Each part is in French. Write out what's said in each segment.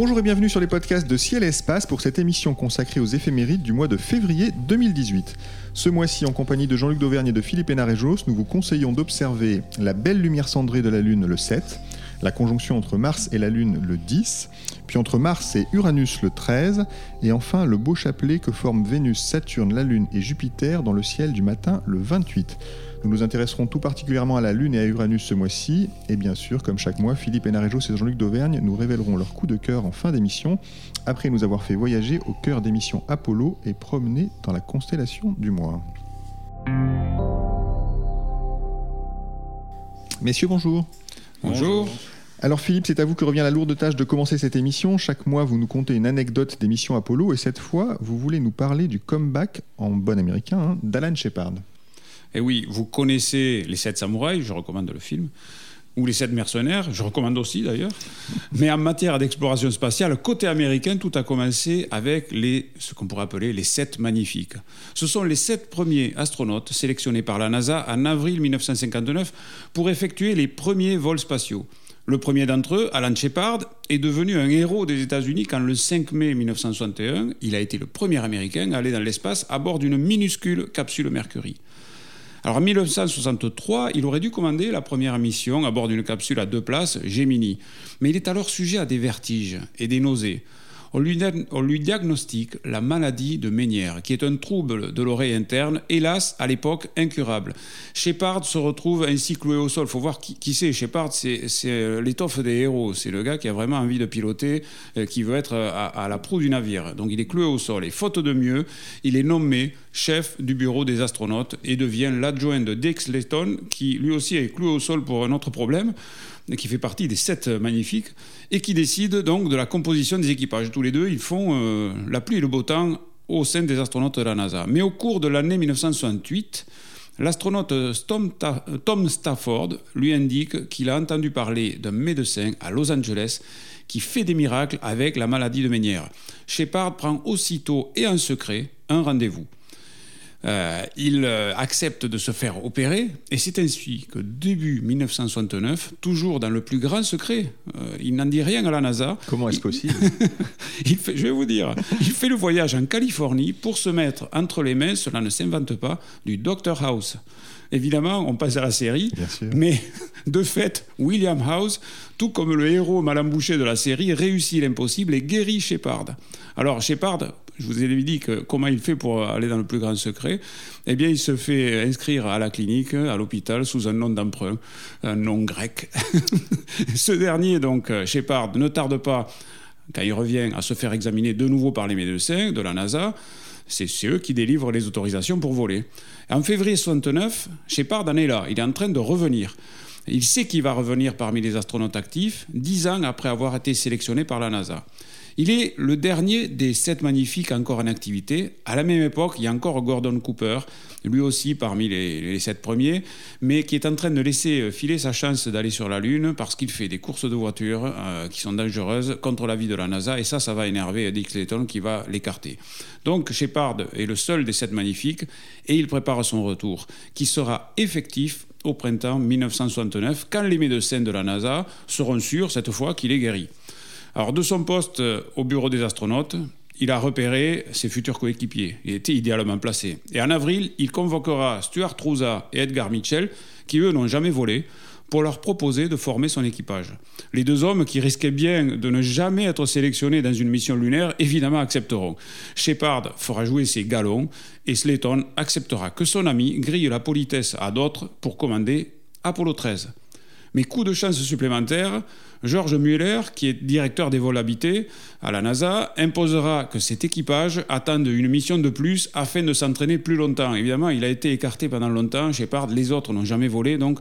Bonjour et bienvenue sur les podcasts de Ciel et Espace pour cette émission consacrée aux éphémérides du mois de février 2018. Ce mois-ci, en compagnie de Jean-Luc Dauvergne et de Philippe Hénarejos, nous vous conseillons d'observer la belle lumière cendrée de la Lune le 7, la conjonction entre Mars et la Lune le 10, puis entre Mars et Uranus le 13, et enfin le beau chapelet que forment Vénus, Saturne, la Lune et Jupiter dans le ciel du matin le 28. Nous nous intéresserons tout particulièrement à la Lune et à Uranus ce mois-ci, et bien sûr, comme chaque mois, Philippe Hénarejos et Jean-Luc Dauvergne nous révéleront leur coup de cœur en fin d'émission, après nous avoir fait voyager au cœur des missions Apollo et promener dans la constellation du mois. Messieurs, bonjour. Bonjour. Alors Philippe, c'est à vous que revient la lourde tâche de commencer cette émission. Chaque mois, vous nous contez une anecdote des missions Apollo, et cette fois, vous voulez nous parler du comeback, en bon américain, hein, d'Alan Shepard. Et Eh oui, vous connaissez Les Sept Samouraïs, je recommande le film, ou Les Sept Mercenaires, je recommande aussi d'ailleurs. Mais en matière d'exploration spatiale, côté américain, tout a commencé avec les, ce qu'on pourrait appeler les Sept Magnifiques. Ce sont les sept premiers astronautes sélectionnés par la NASA en avril 1959 pour effectuer les premiers vols spatiaux. Le premier d'entre eux, Alan Shepard, est devenu un héros des États-Unis quand le 5 mai 1961, il a été le premier Américain à aller dans l'espace à bord d'une minuscule capsule Mercury. Alors en 1963, il aurait dû commander la première mission à bord d'une capsule à deux places, Gemini. Mais il est alors sujet à des vertiges et des nausées. On lui, diagnostique la maladie de Ménière, qui est un trouble de l'oreille interne, hélas, à l'époque, incurable. Shepard se retrouve ainsi cloué au sol. Faut voir qui, c'est. Shepard, c'est l'étoffe des héros. C'est le gars qui a vraiment envie de piloter, euh, qui veut être à, à la proue du navire. Donc il est cloué au sol. Et faute de mieux, il est nommé chef du bureau des astronautes et devient l'adjoint de Dick Slayton, qui lui aussi est cloué au sol pour un autre problème qui fait partie des sept magnifiques, et qui décide donc de la composition des équipages. Tous les deux, ils font euh, la pluie et le beau temps au sein des astronautes de la NASA. Mais au cours de l'année 1968, l'astronaute Tom Stafford lui indique qu'il a entendu parler d'un médecin à Los Angeles qui fait des miracles avec la maladie de Ménière. Shepard prend aussitôt et en secret un rendez-vous. Euh, il euh, accepte de se faire opérer et c'est ainsi que début 1969, toujours dans le plus grand secret, euh, il n'en dit rien à la NASA. Comment est-ce possible? Il fait, Je vais vous dire, il fait le voyage en Californie pour se mettre entre les mains, cela ne s'invente pas, du Dr House. Évidemment, on passe à la série, mais de fait, William House, tout comme le héros mal embouché de la série, réussit l'impossible et guérit Shepard. Alors Shepard, je vous ai dit que comment il fait pour aller dans le plus grand secret. Eh bien, il se fait inscrire à la clinique, à l'hôpital, sous un nom d'emprunt, un nom grec. Ce dernier, donc, Shepard, ne tarde pas, quand il revient, à se faire examiner de nouveau par les médecins de la NASA. C'est eux qui délivrent les autorisations pour voler. En février 69, Shepard en est là. Il est en train de revenir. Il sait qu'il va revenir parmi les astronautes actifs, dix ans après avoir été sélectionné par la NASA. Il est le dernier des sept magnifiques encore en activité. À la même époque, il y a encore Gordon Cooper, lui aussi parmi les, sept premiers, mais qui est en train de laisser filer sa chance d'aller sur la Lune parce qu'il fait des courses de voitures euh, qui sont dangereuses contre la vie de la NASA. Et ça, ça va énerver Dick Slayton qui va l'écarter. Donc Shepard est le seul des sept magnifiques et il prépare son retour, qui sera effectif au printemps 1969, quand les médecins de la NASA seront sûrs cette fois qu'il est guéri. Alors, de son poste au bureau des astronautes, il a repéré ses futurs coéquipiers. Il était idéalement placé. Et en avril, il convoquera Stuart Trouza et Edgar Mitchell, qui eux n'ont jamais volé, pour leur proposer de former son équipage. Les deux hommes, qui risquaient bien de ne jamais être sélectionnés dans une mission lunaire, évidemment accepteront. Shepard fera jouer ses galons et Slayton acceptera que son ami grille la politesse à d'autres pour commander Apollo 13. Mais coup de chance supplémentaire, George Mueller, qui est directeur des vols habités à la NASA, imposera que cet équipage attende une mission de plus afin de s'entraîner plus longtemps. Évidemment, il a été écarté pendant longtemps. Shepard, les autres n'ont jamais volé, donc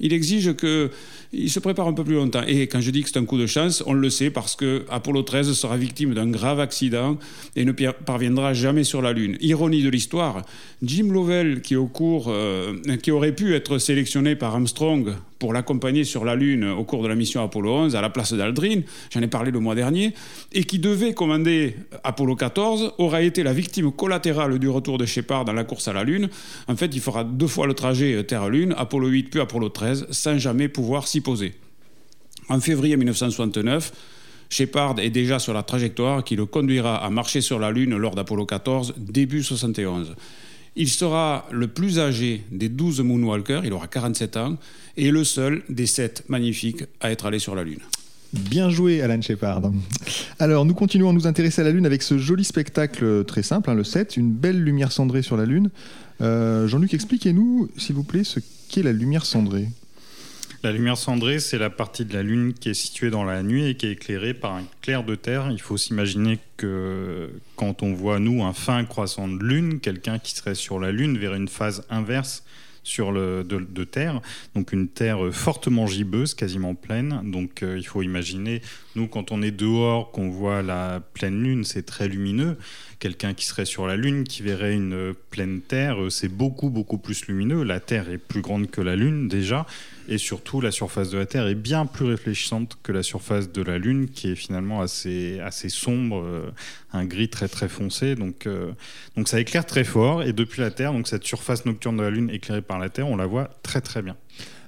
il exige que il se prépare un peu plus longtemps. Et quand je dis que c'est un coup de chance, on le sait parce que Apollo 13 sera victime d'un grave accident et ne parviendra jamais sur la Lune. Ironie de l'histoire, Jim Lovell, qui, au cours, euh, qui aurait pu être sélectionné par Armstrong pour l'accompagner sur la Lune au cours de la mission Apollo 11 à la place d'Aldrin, j'en ai parlé le mois dernier, et qui devait commander Apollo 14, aura été la victime collatérale du retour de Shepard dans la course à la Lune. En fait, il fera deux fois le trajet Terre-Lune, Apollo 8 puis Apollo 13, sans jamais pouvoir s'y poser. En février 1969, Shepard est déjà sur la trajectoire qui le conduira à marcher sur la Lune lors d'Apollo 14, début 71. Il sera le plus âgé des 12 Moonwalkers, il aura 47 ans, et le seul des 7 magnifiques à être allé sur la Lune. Bien joué, Alan Shepard. Alors, nous continuons à nous intéresser à la Lune avec ce joli spectacle très simple, hein, le 7, une belle lumière cendrée sur la Lune. Euh, Jean-Luc, expliquez-nous, s'il vous plaît, ce qu'est la lumière cendrée. La lumière cendrée, c'est la partie de la Lune qui est située dans la nuit et qui est éclairée par un clair de terre. Il faut s'imaginer que quand on voit, nous, un fin croissant de Lune, quelqu'un qui serait sur la Lune verrait une phase inverse sur le, de, terre, donc une terre fortement gibbeuse, quasiment pleine. Donc euh, il faut imaginer, nous quand on est dehors, qu'on voit la pleine lune, c'est très lumineux. Quelqu'un qui serait sur la lune, qui verrait une pleine terre, euh, c'est beaucoup beaucoup plus lumineux. La terre est plus grande que la lune déjà, et surtout la surface de la Terre est bien plus réfléchissante que la surface de la Lune, qui est finalement assez, assez sombre, euh, un gris très très foncé. Donc, euh, donc ça éclaire très fort, et depuis la Terre, donc cette surface nocturne de la Lune éclairée par la Terre, on la voit très très bien.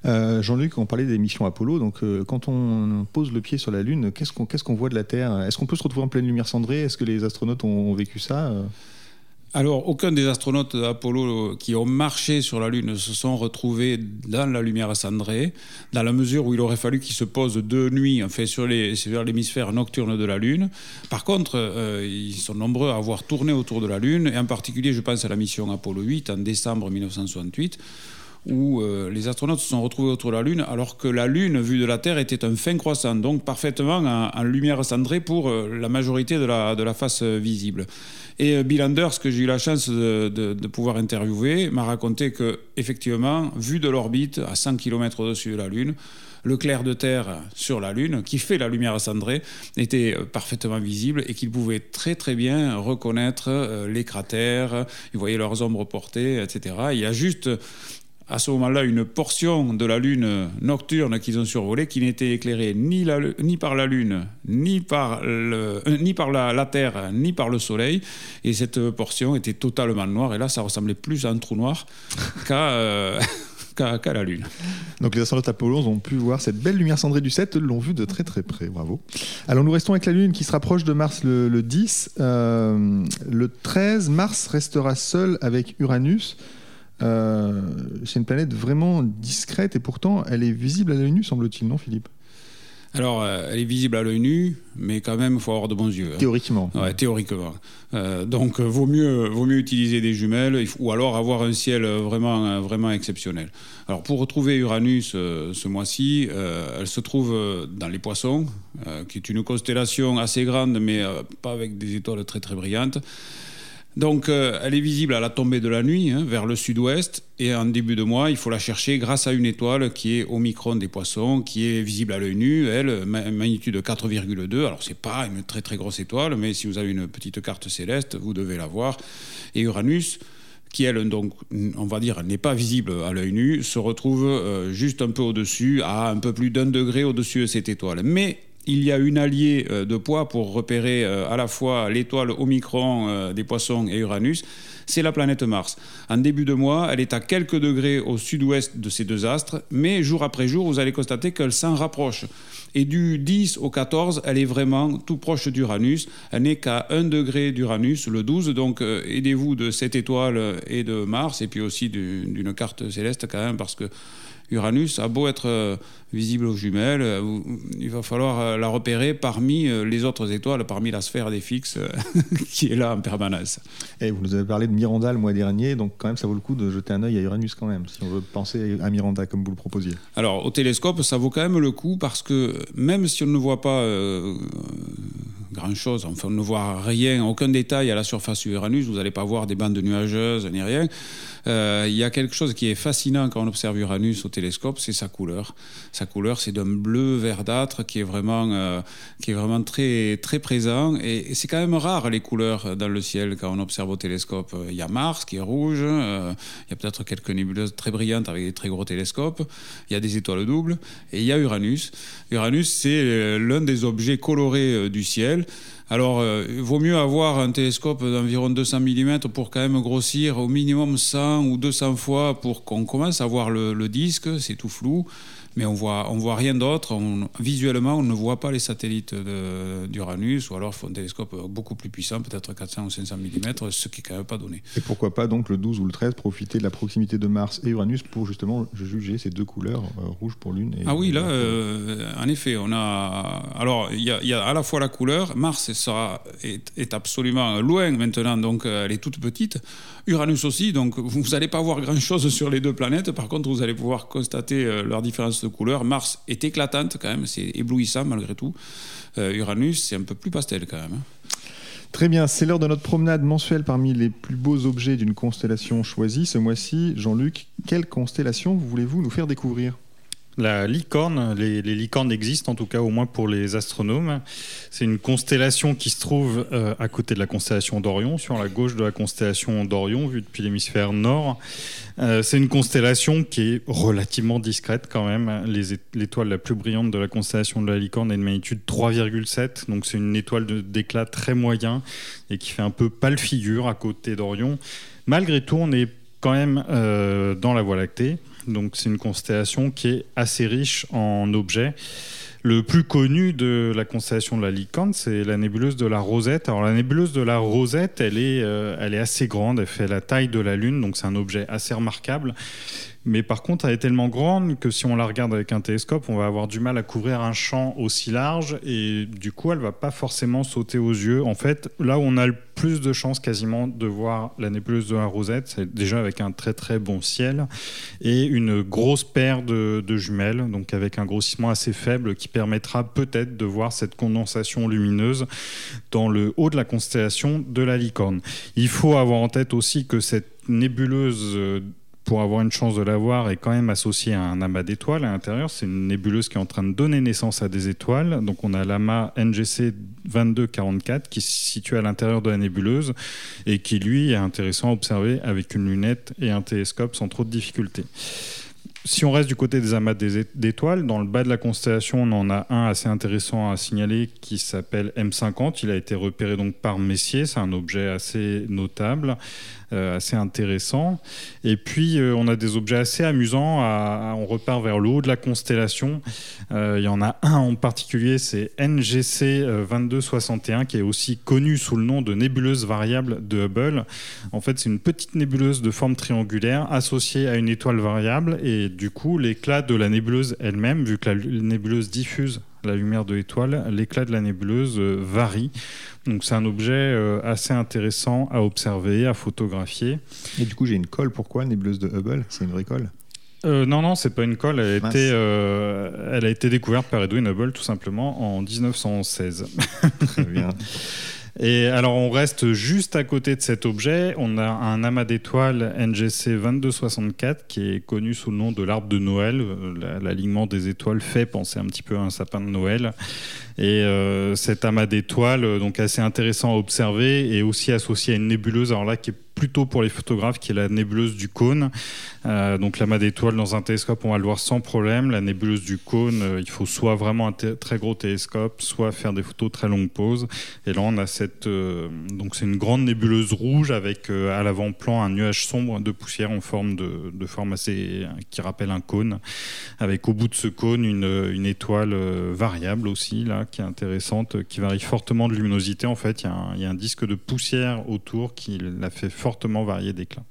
Euh, Jean-Luc, on parlait des missions Apollo. Donc, quand on pose le pied sur la Lune, qu'est-ce qu'on voit de la Terre? Est-ce qu'on peut se retrouver en pleine lumière cendrée? Est-ce que les astronautes ont, vécu ça? Alors, aucun des astronautes d'Apollo qui ont marché sur la Lune ne se sont retrouvés dans la lumière cendrée, dans la mesure où il aurait fallu qu'ils se posent de nuit, en fait, sur l'hémisphère nocturne de la Lune. Par contre, euh, ils sont nombreux à avoir tourné autour de la Lune, et en particulier, je pense à la mission Apollo 8 en décembre 1968 où euh, les astronautes se sont retrouvés autour de la Lune, alors que la Lune, vue de la Terre, était un fin croissant, donc parfaitement en, lumière cendrée pour euh, la majorité de la, de la face visible. Et euh, Bill Anders, que j'ai eu la chance de, pouvoir interviewer, m'a raconté que, effectivement, vu de l'orbite, à 100 km au-dessus de la Lune, le clair de terre sur la Lune, qui fait la lumière cendrée, était euh, parfaitement visible et qu'il pouvait très très bien reconnaître euh, les cratères, il voyait leurs ombres portées, etc. Il y a juste à ce moment-là une portion de la Lune nocturne qu'ils ont survolée qui n'était éclairée ni, par la Lune, ni par, euh, la, Terre, ni par le Soleil. Et cette portion était totalement noire. Et là, ça ressemblait plus à un trou noir qu'à... Euh, qu'à la Lune. Donc les astronautes Apollo ont pu voir cette belle lumière cendrée du 7, l'ont vue de très très près, bravo. Alors nous restons avec la Lune qui se rapproche de Mars le, 10. Euh, le 13, Mars restera seul avec Uranus. Euh, c'est une planète vraiment discrète et pourtant elle est visible à l'œil nu, semble-t-il, non, Philippe? Alors, euh, elle est visible à l'œil nu, mais quand même, il faut avoir de bons yeux. Hein. Théoriquement. Ouais, théoriquement. Euh, donc, vaut mieux, vaut mieux utiliser des jumelles, ou alors avoir un ciel vraiment, vraiment exceptionnel. Alors, pour retrouver Uranus ce mois-ci, elle se trouve dans les Poissons, qui est une constellation assez grande, mais pas avec des étoiles très très brillantes. Donc, euh, elle est visible à la tombée de la nuit, hein, vers le sud-ouest. Et en début de mois, il faut la chercher grâce à une étoile qui est au micron des poissons, qui est visible à l'œil nu, elle, magnitude 4,2. Alors, c'est pas une très très grosse étoile, mais si vous avez une petite carte céleste, vous devez la voir. Et Uranus, qui elle, donc, on va dire, n'est pas visible à l'œil nu, se retrouve euh, juste un peu au-dessus, à un peu plus d'un degré au-dessus de cette étoile. Mais il y a une alliée euh, de poids pour repérer euh, à la fois l'étoile Omicron euh, des poissons et Uranus, c'est la planète Mars. En début de mois, elle est à quelques degrés au sud-ouest de ces deux astres, mais jour après jour, vous allez constater qu'elle s'en rapproche. Et du 10 au 14, elle est vraiment tout proche d'Uranus. Elle n'est qu'à 1 degré d'Uranus, le 12. Donc aidez-vous de cette étoile et de Mars, et puis aussi d'une carte céleste quand même, parce que Uranus a beau être euh, visible aux jumelles, euh, il va falloir la repérer parmi les autres étoiles, parmi la sphère des fixes qui est là en permanence. Et vous nous avez parlé de Miranda le mois dernier, donc quand même ça vaut le coup de jeter un œil à Uranus quand même, si on veut penser à Miranda comme vous le proposiez. Alors au télescope, ça vaut quand même le coup parce que même si on ne voit pas grand-chose. Enfin, on ne voit rien, aucun détail à la surface Uranus. Vous n'allez pas voir des bandes nuageuses ni rien. Euh, il y a quelque chose qui est fascinant quand on observe Uranus au télescope, c'est sa couleur. Sa couleur, c'est d'un bleu verdâtre qui est vraiment, euh, qui est vraiment très, très présent. Et, c'est quand même rare les couleurs dans le ciel quand on observe au télescope. Il y a Mars qui est rouge. Euh, il y a peut-être quelques nébuleuses très brillantes avec des très gros télescopes. Il y a des étoiles doubles. Et il y a Uranus. Uranus, c'est l'un des objets colorés du ciel. Alors, euh, il vaut mieux avoir un télescope d'environ 200 mm pour quand même grossir au minimum 100 ou 200 fois pour qu'on commence à voir le disque, c'est tout flou mais on voit, on voit rien d'autre. Visuellement, on ne voit pas les satellites d'Uranus, ou alors il faut un télescope beaucoup plus puissant, peut-être 400 ou 500 mm, ce qui n'est quand même pas donné. Et pourquoi pas donc le 12 ou le 13 profiter de la proximité de Mars et Uranus pour justement juger ces deux couleurs, euh, rouge pour l'une et Ah oui, là, euh, en effet, on a. Alors, il y, a à la fois la couleur, Mars sera, est, est absolument loin maintenant, donc euh, elle est toute petite. Uranus aussi, donc vous n'allez pas voir grand-chose sur les deux planètes. Par contre, vous allez pouvoir constater leur différence de couleur. Mars est éclatante quand même, c'est éblouissant malgré tout. Euh, Uranus, c'est un peu plus pastel quand même. Hein. Très bien, c'est l'heure de notre promenade mensuelle parmi les plus beaux objets d'une constellation choisie. Ce mois-ci, Jean-Luc, quelle constellation voulez-vous nous faire découvrir? La licorne, les, licornes existent en tout cas au moins pour les astronomes. C'est une constellation qui se trouve euh, à côté de la constellation d'Orion, sur la gauche de la constellation d'Orion, vue depuis l'hémisphère nord. Euh, c'est une constellation qui est relativement discrète quand même. L'étoile la plus brillante de la constellation de la licorne est de magnitude 3,7, donc c'est une étoile d'éclat très moyen et qui fait un peu pâle figure à côté d'Orion. Malgré tout, on est quand même euh, dans la Voie lactée. C'est une constellation qui est assez riche en objets. Le plus connu de la constellation de la Licorne, c'est la nébuleuse de la Rosette. Alors la nébuleuse de la Rosette, est, euh, elle est assez grande, elle fait la taille de la Lune, donc c'est un objet assez remarquable. Mais par contre, elle est tellement grande que si on la regarde avec un télescope, on va avoir du mal à couvrir un champ aussi large et du coup, elle va pas forcément sauter aux yeux. En fait, là où on a le plus de chances quasiment de voir la nébuleuse de la Rosette, c'est déjà avec un très très bon ciel et une grosse paire de, de jumelles, donc avec un grossissement assez faible qui permettra peut-être de voir cette condensation lumineuse dans le haut de la constellation de la Licorne. Il faut avoir en tête aussi que cette nébuleuse pour avoir une chance de l'avoir, est quand même associé à un amas d'étoiles à l'intérieur. C'est une nébuleuse qui est en train de donner naissance à des étoiles. Donc on a l'amas NGC 2244 qui se situe à l'intérieur de la nébuleuse et qui lui est intéressant à observer avec une lunette et un télescope sans trop de difficultés. Si on reste du côté des amas d'étoiles, dans le bas de la constellation, on en a un assez intéressant à signaler qui s'appelle M50. Il a été repéré donc par Messier. C'est un objet assez notable. Euh, assez intéressant. Et puis, euh, on a des objets assez amusants. on repart vers le haut de la constellation. Euh, il y en a un en particulier, c'est NGC 2261, qui est aussi connu sous le nom de nébuleuse variable de Hubble. En fait, c'est une petite nébuleuse de forme triangulaire associée à une étoile variable. Et du coup, l'éclat de la nébuleuse elle-même, vu que la nébuleuse diffuse la lumière de l'étoile, l'éclat de la nébuleuse varie. Donc c'est un objet euh, assez intéressant à observer, à photographier. Et du coup, j'ai une colle. Pourquoi nébuleuse de Hubble? C'est une vraie colle? Euh, non, non, c'est pas une colle. Elle a, été, euh, elle a été découverte par Edwin Hubble tout simplement en 1916. Très bien. Et alors, on reste juste à côté de cet objet. On a un amas d'étoiles NGC 2264 qui est connu sous le nom de l'arbre de Noël. L'alignement des étoiles fait penser un petit peu à un sapin de Noël. Et euh, cet amas d'étoiles, euh, donc assez intéressant à observer, et aussi associé à une nébuleuse, alors là qui est plutôt pour les photographes, qui est la nébuleuse du cône. Euh, donc l'amas d'étoiles dans un télescope, on va le voir sans problème. La nébuleuse du cône, il faut soit vraiment un très gros télescope, soit faire des photos très longues poses. Et là, on a cette, donc c'est une grande nébuleuse rouge avec à l'avant-plan un nuage sombre de poussière en forme de, forme assez qui rappelle un cône, avec au bout de ce cône une, une étoile variable aussi là qui est intéressante, qui varie fortement de luminosité. En fait, il y, a un, disque de poussière autour qui l'a fait fortement varier d'éclat.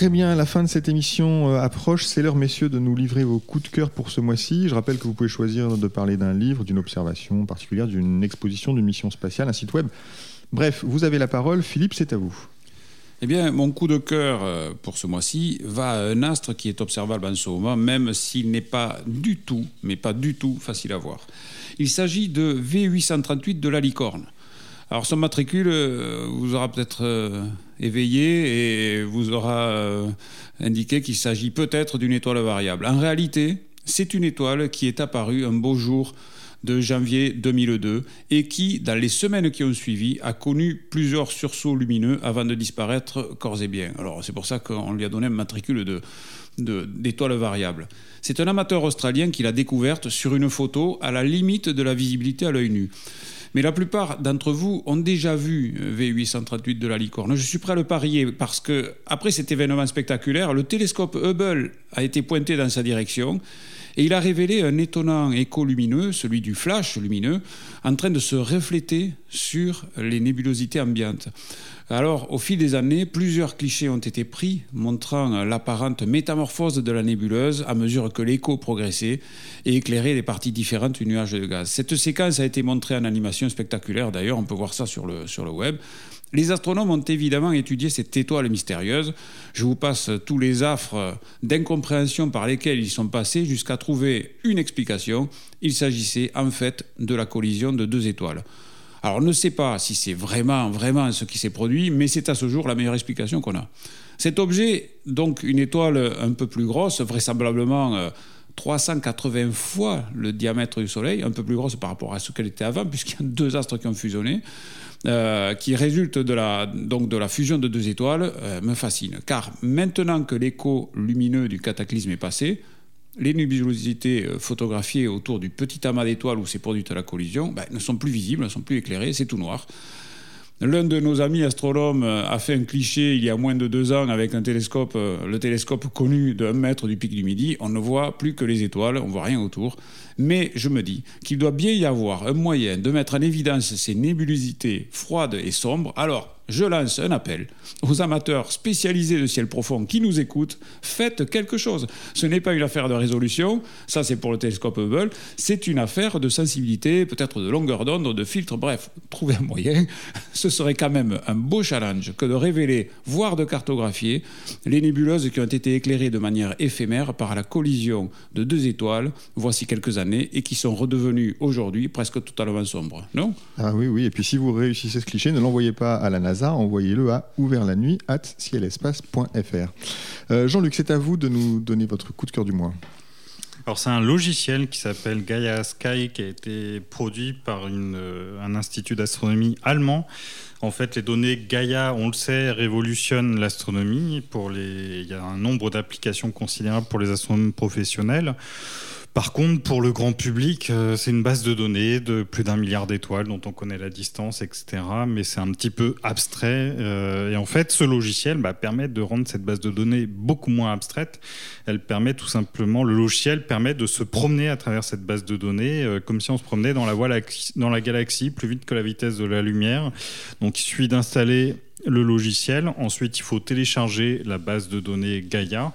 Très bien, la fin de cette émission euh, approche. C'est l'heure, messieurs, de nous livrer vos coups de cœur pour ce mois-ci. Je rappelle que vous pouvez choisir de parler d'un livre, d'une observation particulière, d'une exposition, d'une mission spatiale, un site web. Bref, vous avez la parole. Philippe, c'est à vous. Eh bien, mon coup de cœur euh, pour ce mois-ci va à un astre qui est observable en ce moment, même s'il n'est pas du tout, mais pas du tout facile à voir. Il s'agit de V838 de la licorne. Alors son matricule euh, vous aura peut-être éveillé et vous aura euh, indiqué qu'il s'agit peut-être d'une étoile variable. En réalité, c'est une étoile qui est apparue un beau jour de janvier 2002 et qui, dans les semaines qui ont suivi, a connu plusieurs sursauts lumineux avant de disparaître corps et bien. Alors c'est pour ça qu'on lui a donné un matricule de, d'étoiles variables. C'est un amateur australien qui l'a découverte sur une photo à la limite de la visibilité à l'œil nu. Mais la plupart d'entre vous ont déjà vu euh, V838 de la licorne. Je suis prêt à le parier parce que, après cet événement spectaculaire, le télescope Hubble a été pointé dans sa direction et il a révélé un étonnant écho lumineux, celui du flash lumineux, en train de se refléter sur les nébulosités ambiantes. Alors, au fil des années, plusieurs clichés ont été pris, montrant l'apparente métamorphose de la nébuleuse à mesure que l'écho progressait et éclairait les parties différentes du nuage de gaz. Cette séquence a été montrée en animation spectaculaire, d'ailleurs, on peut voir ça sur le, sur le web. Les astronomes ont évidemment étudié cette étoile mystérieuse. Je vous passe tous les affres d'incompréhension par lesquels ils sont passés jusqu'à trouver une explication. Il s'agissait en fait de la collision de deux étoiles. Alors on ne sait pas si c'est vraiment, vraiment ce qui s'est produit, mais c'est à ce jour la meilleure explication qu'on a. Cet objet, donc une étoile un peu plus grosse, vraisemblablement 380 euh, fois le diamètre du Soleil, un peu plus grosse par rapport à ce qu'elle était avant, puisqu'il y a deux astres qui ont fusionné, euh, qui résulte de la, donc de la fusion de deux étoiles, euh, me fascine. Car maintenant que l'écho lumineux du cataclysme est passé, les nébulosités euh, photographiées autour du petit amas d'étoiles où s'est produite la collision ben, ne sont plus visibles, ne sont plus éclairées, c'est tout noir. L'un de nos amis astronomes euh, a fait un cliché il y a moins de deux ans avec un télescope, euh, le télescope connu de 1 mètre du pic du Midi. On ne voit plus que les étoiles, on voit rien autour. Mais je me dis qu'il doit bien y avoir un moyen de mettre en évidence ces nébulosités froides et sombres. Alors, je lance un appel aux amateurs spécialisés de ciel profond qui nous écoutent, faites quelque chose. Ce n'est pas une affaire de résolution, ça c'est pour le télescope Hubble, c'est une affaire de sensibilité, peut-être de longueur d'onde, de filtre, bref, trouvez un moyen. Ce serait quand même un beau challenge que de révéler, voire de cartographier, les nébuleuses qui ont été éclairées de manière éphémère par la collision de deux étoiles, voici quelques années, et qui sont redevenues aujourd'hui presque totalement sombres, non? Ah oui, oui, et puis si vous réussissez ce cliché, ne l'envoyez pas à la NASA envoyez-le à ouvertlanuit at. Euh, Jean-Luc, c'est à vous de nous donner votre coup de cœur du mois. Alors c'est un logiciel qui s'appelle Gaia Sky qui a été produit par euh, un institut d'astronomie allemand. En fait, les données Gaia, on le sait, révolutionnent l'astronomie. Pour les, il y a un nombre d'applications considérables pour les astronomes professionnels. Par contre, pour le grand public, euh, c'est une base de données de plus d'un milliard d'étoiles dont on connaît la distance, etc. Mais c'est un petit peu abstrait. Euh, et en fait, ce logiciel bah, permet de rendre cette base de données beaucoup moins abstraite. Elle permet tout simplement, le logiciel permet de se promener à travers cette base de données euh, comme si on se promenait dans la, voie, dans la galaxie plus vite que la vitesse de la lumière. Donc il suffit d'installer le logiciel. Ensuite, il faut télécharger la base de données Gaia.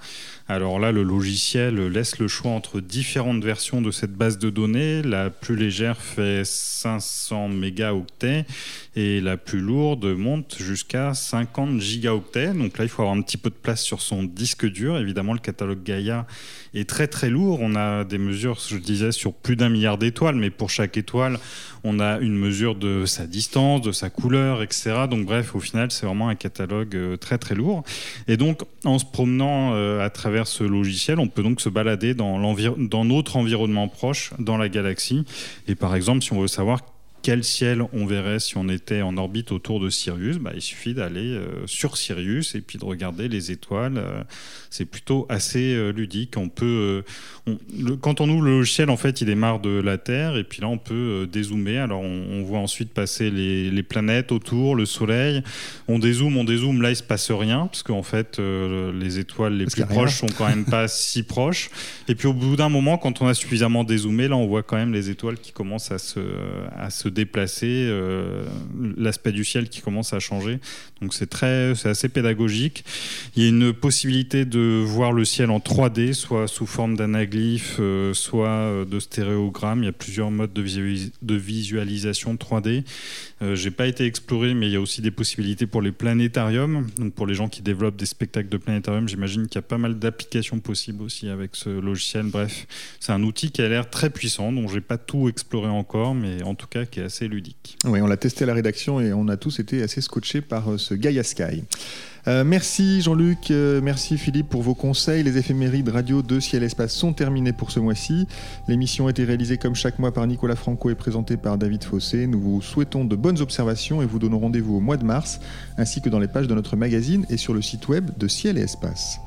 Alors là, le logiciel laisse le choix entre différentes versions de cette base de données. La plus légère fait 500 mégaoctets et la plus lourde monte jusqu'à 50 gigaoctets. Donc là, il faut avoir un petit peu de place sur son disque dur. Évidemment, le catalogue Gaia est très très lourd. On a des mesures, je disais, sur plus d'un milliard d'étoiles, mais pour chaque étoile, on a une mesure de sa distance, de sa couleur, etc. Donc bref, au final, c'est vraiment un catalogue euh, très très lourd. Et donc, en se promenant euh, à travers ce logiciel, on peut donc se balader dans, dans notre environnement proche, dans la galaxie. Et par exemple, si on veut savoir quel ciel on verrait si on était en orbite autour de Sirius, bah, il suffit d'aller euh, sur Sirius et puis de regarder les étoiles. Euh, c'est plutôt assez euh, ludique. On peut, quand on ouvre le logiciel, en fait, il démarre de la Terre et puis là, on peut dézoomer. Alors, on, voit ensuite passer les, planètes autour, le Soleil. On dézoome, on dézoome. Là, il se passe rien parce qu'en fait, les étoiles les plus proches sont quand même pas si proches. Et puis, au bout d'un moment, quand on a suffisamment dézoomé, là, on voit quand même les étoiles qui commencent à se, à se déplacer, euh, l'aspect du ciel qui commence à changer. Donc c'est très, c'est assez pédagogique. Il y a une possibilité de voir le ciel en 3D, soit sous forme d'anaglyphe, euh, soit euh, de stéréogramme. Il y a plusieurs modes de, de visualisation 3D. Euh, J'ai pas été exploré, mais il y a aussi des possibilités pour les planétariums. Donc pour les gens qui développent des spectacles de planétarium, j'imagine qu'il y a pas mal d'applications possibles aussi avec ce logiciel. Bref, c'est un outil qui a l'air très puissant, dont j'ai pas tout exploré encore, mais en tout cas assez ludique. Oui, on l'a testé à la rédaction et on a tous été assez scotchés par euh, ce Gaia Sky. Euh, merci Jean-Luc, euh, merci Philippe pour vos conseils. Les éphémérides radio de Ciel Espace sont terminées pour ce mois-ci. L'émission a été réalisée comme chaque mois par Nicolas Franco et présentée par David Fossé. Nous vous souhaitons de bonnes observations et vous donnons rendez-vous au mois de mars, ainsi que dans les pages de notre magazine et sur le site web de Ciel et Espace.